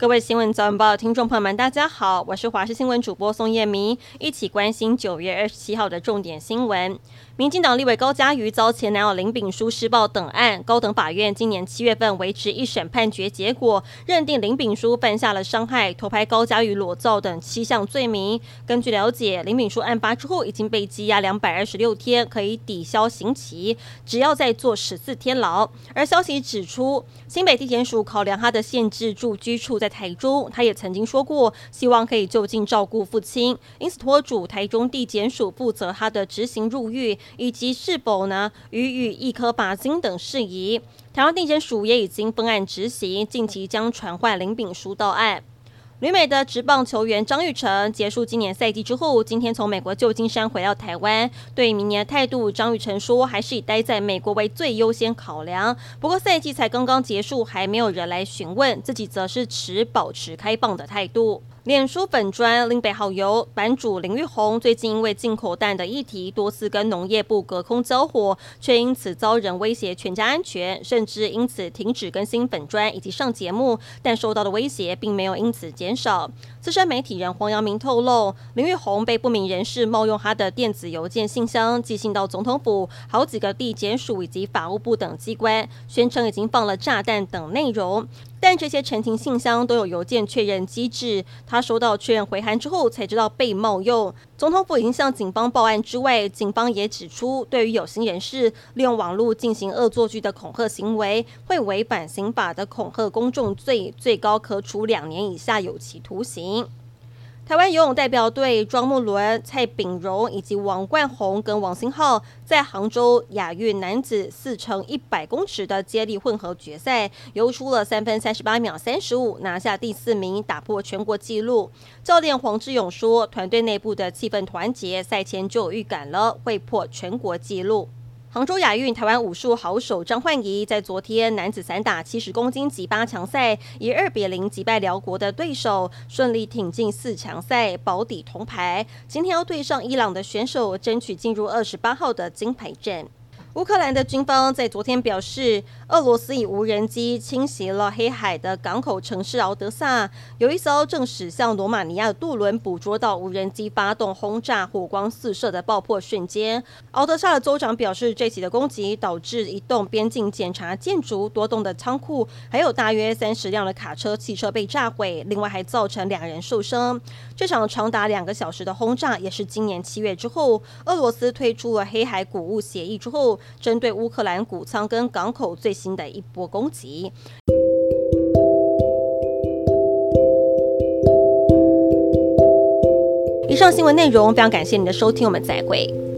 各位新闻早晚报的听众朋友们，大家好，我是华视新闻主播宋燕明，一起关心九月二十七号的重点新闻。民进党立委高嘉瑜遭前男友林炳书施暴等案，高等法院今年七月份维持一审判决结果，认定林炳书犯下了伤害、偷拍高嘉瑜裸照等七项罪名。根据了解，林炳书案发之后已经被羁押两百二十六天，可以抵消刑期，只要再坐十四天牢。而消息指出，新北地检署考量他的限制住居处在台中，他也曾经说过希望可以就近照顾父亲，因此托主台中地检署负责他的执行入狱。以及是否呢予以一颗罚金等事宜，台湾地检署也已经分案执行，近期将传唤林炳书到案。旅美的职棒球员张玉成结束今年赛季之后，今天从美国旧金山回到台湾，对明年的态度，张玉成说还是以待在美国为最优先考量。不过赛季才刚刚结束，还没有人来询问，自己则是持保持开放的态度。脸书粉专林北好友版主林玉红最近因为进口蛋的议题多次跟农业部隔空交火，却因此遭人威胁全家安全，甚至因此停止更新粉专以及上节目，但受到的威胁并没有因此减少。资深媒体人黄阳明透露，林玉红被不明人士冒用他的电子邮件信箱寄信到总统府、好几个地检署以及法务部等机关，宣称已经放了炸弹等内容。但这些陈情信箱都有邮件确认机制，他收到确认回函之后才知道被冒用。总统府已经向警方报案之外，警方也指出，对于有心人士利用网络进行恶作剧的恐吓行为，会违反刑法的恐吓公众罪，最高可处两年以下有期徒刑。台湾游泳代表队庄木伦、蔡炳荣以及王冠宏跟王星浩在杭州亚运男子四乘一百公尺的接力混合决赛，游出了三分三十八秒三十五，拿下第四名，打破全国纪录。教练黄志勇说：“团队内部的气氛团结，赛前就有预感了，会破全国纪录。”杭州亚运，台湾武术好手张焕仪在昨天男子散打七十公斤级八强赛，以二比零击败辽国的对手，顺利挺进四强赛，保底铜牌。今天要对上伊朗的选手，争取进入二十八号的金牌战。乌克兰的军方在昨天表示，俄罗斯以无人机侵袭了黑海的港口城市敖德萨，有一艘正驶向罗马尼亚的渡轮捕捉到无人机发动轰炸，火光四射的爆破瞬间。敖德萨的州长表示，这起的攻击导致一栋边境检查建筑、多栋的仓库，还有大约三十辆的卡车、汽车被炸毁，另外还造成两人受伤。这场长达两个小时的轰炸，也是今年七月之后，俄罗斯推出了黑海谷物协议之后。针对乌克兰谷仓跟港口最新的一波攻击。以上新闻内容非常感谢你的收听，我们再会。